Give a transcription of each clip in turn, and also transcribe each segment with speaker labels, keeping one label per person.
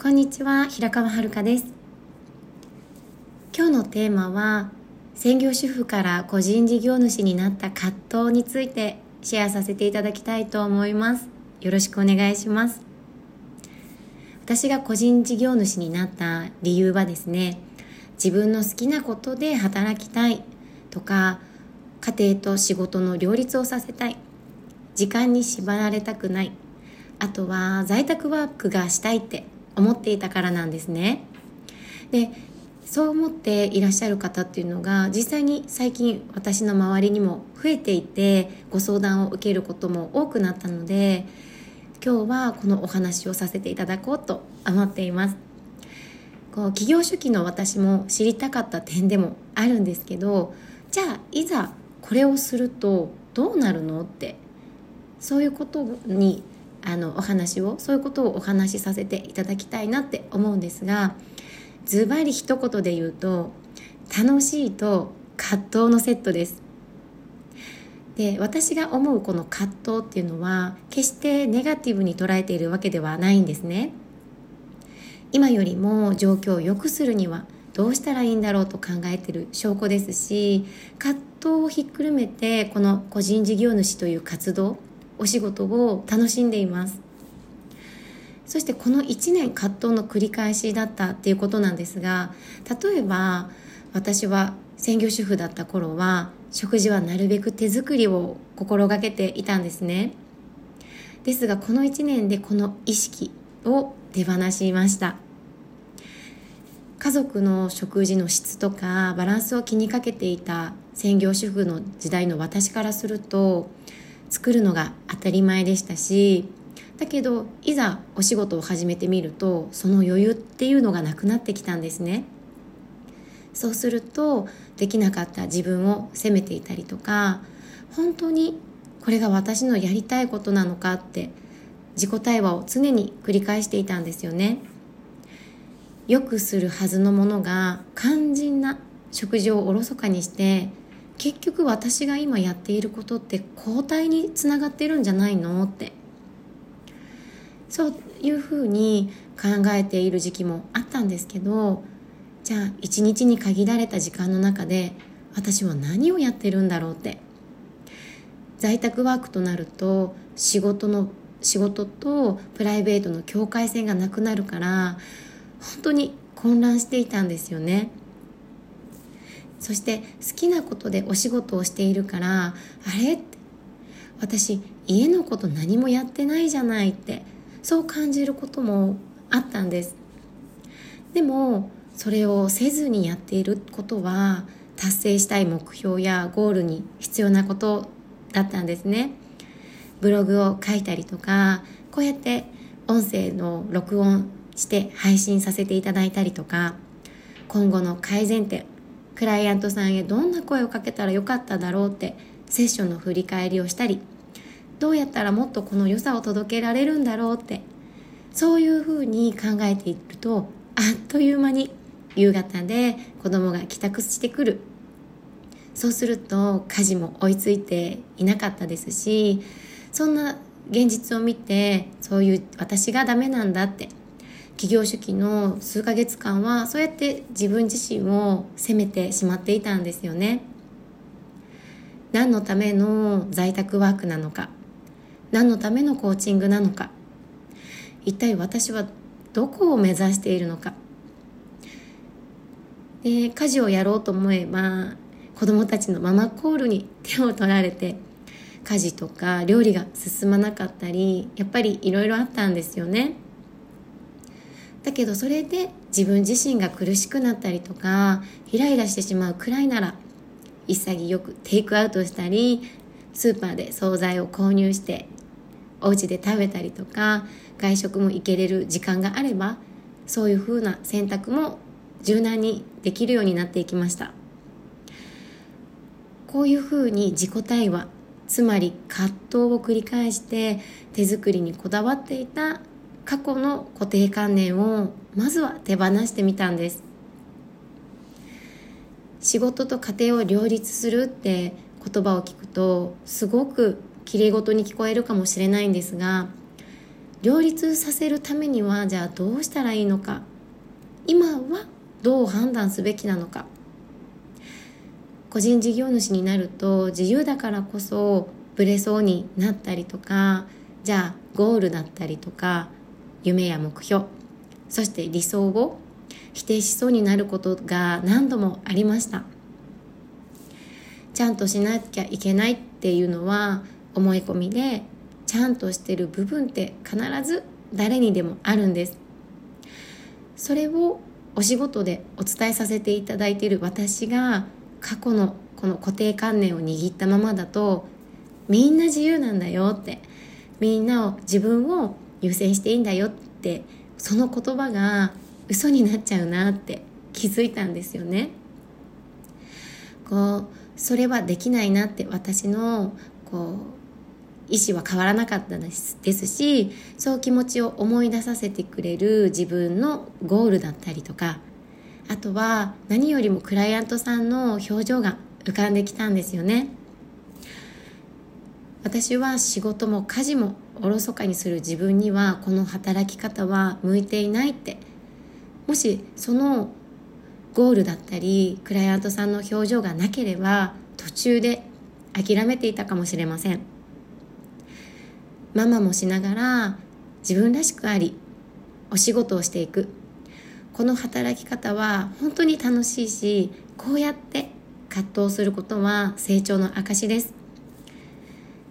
Speaker 1: こんにちは平川遥です。今日のテーマは専業主婦から個人事業主になった葛藤についてシェアさせていただきたいと思います。よろしくお願いします。私が個人事業主になった理由はですね自分の好きなことで働きたいとか家庭と仕事の両立をさせたい時間に縛られたくないあとは在宅ワークがしたいって思っていたからなんですね。でそう思っていらっしゃる方っていうのが実際に最近私の周りにも増えていてご相談を受けることも多くなったので今日はこのお話をさせていただこうと思っています。こう企業主義の私も知りたかった点でもあるんですけどじゃあいざこれをするとどうなるのってそういうことにあのお話をそういうことをお話しさせていただきたいなって思うんですがズバリ一言で言うと楽しいと葛藤のセットです。で私が思うこの葛藤っていうのは決してネガティブに捉えているわけではないんですね。今よりも状況を良くするにはどうしたらいいんだろうと考えてる証拠ですし葛藤をひっくるめてこの個人事業主という活動お仕事を楽しんでいます。そしてこの1年葛藤の繰り返しだったっていうことなんですが例えば私は専業主婦だった頃は食事はなるべく手作りを心がけていたんですね。ですがこの1年でこの意識を手放しました。家族の食事の質とかバランスを気にかけていた専業主婦の時代の私からすると作るのが当たり前でしたしだけどいざお仕事を始めてみるとその余裕っていうのがなくなってきたんですね。そうするとできなかった自分を責めていたりとか本当にこれが私のやりたいことなのかって自己対話を常に繰り返していたんですよね。よくするはずのものが肝心な食事をおろそかにして結局私が今やっていることって交代につながってるんじゃないのってそういうふうに考えている時期もあったんですけどじゃあ一日に限られた時間の中で私は何をやってるんだろうって在宅ワークとなると仕事の仕事とプライベートの境界線がなくなるから本当に混乱していたんですよね。そして好きなことでお仕事をしているからあれ？って私家のこと何もやってないじゃないってそう感じることもあったんです。でもそれをせずにやっていることは達成したい目標やゴールに必要なことだったんですね。ブログを書いたりとかこうやって音声の録音して配信させていただいたりとか今後の改善点クライアントさんへどんな声をかけたらよかっただろうってセッションの振り返りをしたりどうやったらもっとこの良さを届けられるんだろうってそういうふうに考えているとあっという間に夕方で子供が帰宅してくる。そうすると家事も追いついていなかったですしそんな現実を見てそういう私がダメなんだって企業主義の数ヶ月間はそうやって自分自身を責めてしまっていたんですよね。何のための在宅ワークなのか。何のためのコーチングなのか。一体私はどこを目指しているのか。で家事をやろうと思えば子供たちのママコールに手を取られて家事とか料理が進まなかったりやっぱりいろいろあったんですよね。だけどそれで自分自身が苦しくなったりとかイライラしてしまうくらいなら潔くテイクアウトしたりスーパーで惣菜を購入してお家で食べたりとか外食も行けれる時間があればそういうふうな選択も柔軟にできるようになっていきました。こういうふうに自己対話つまり葛藤を繰り返して手作りにこだわっていた過去の固定観念をまずは手放してみたんです。仕事と家庭を両立するって言葉を聞くとすごくきれいごとに聞こえるかもしれないんですが両立させるためにはじゃあどうしたらいいのか。今はどう判断すべきなのか。個人事業主になると自由だからこそブレそうになったりとかじゃあゴールだったりとか夢や目標そして理想を否定しそうになることが何度もありました。ちゃんとしなきゃいけないっていうのは思い込みでちゃんとしてる部分って必ず誰にでもあるんです。それをお仕事でお伝えさせていただいている私が過去のこの固定観念を握ったままだとみんな自由なんだよってみんなを自分を優先していいんだよってその言葉が嘘になっちゃうなって気づいたんですよね。こうそれはできないなって私のこう意思は変わらなかったですですしそう気持ちを思い出させてくれる自分のゴールだったりとかあとは何よりもクライアントさんの表情が浮かんできたんですよね。私は仕事も家事もおろそかにする自分にはこの働き方は向いていないって。もしそのゴールだったりクライアントさんの表情がなければ途中で諦めていたかもしれません。ママもしながら自分らしくありお仕事をしていく。この働き方は本当に楽しいしこうやって葛藤することは成長の証です。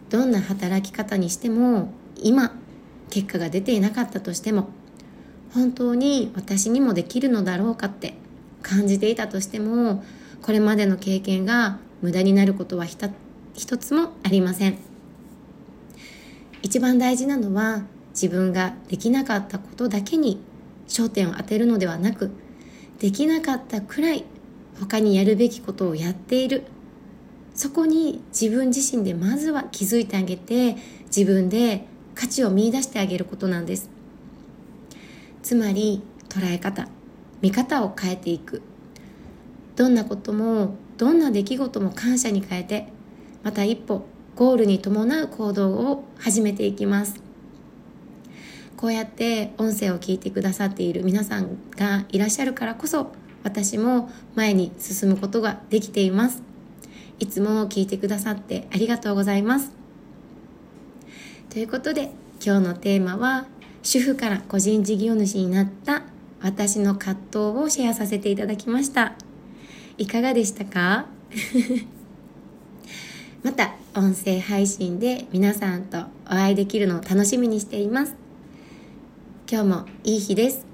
Speaker 1: どんな働き方にしても今結果が出ていなかったとしても本当に私にもできるのだろうかって感じていたとしてもこれまでの経験が無駄になることはひた一つもありません。一番大事なのは自分ができなかったことだけに焦点を当てるのではなくできなかったくらい他にやるべきことをやっているそこに自分自身でまずは気づいてあげて自分で価値を見いだしてあげることなんです。つまり捉え方見方を変えていく。どんなこともどんな出来事も感謝に変えてまた一歩ゴールに伴う行動を始めていきます。こうやって音声を聞いてくださっている皆さんがいらっしゃるからこそ私も前に進むことができています。いつも聞いてくださってありがとうございます。ということで今日のテーマは主婦から個人事業主になった私の葛藤をシェアさせていただきました。いかがでしたか？また音声配信で皆さんとお会いできるのを楽しみにしています。今日もいい日です。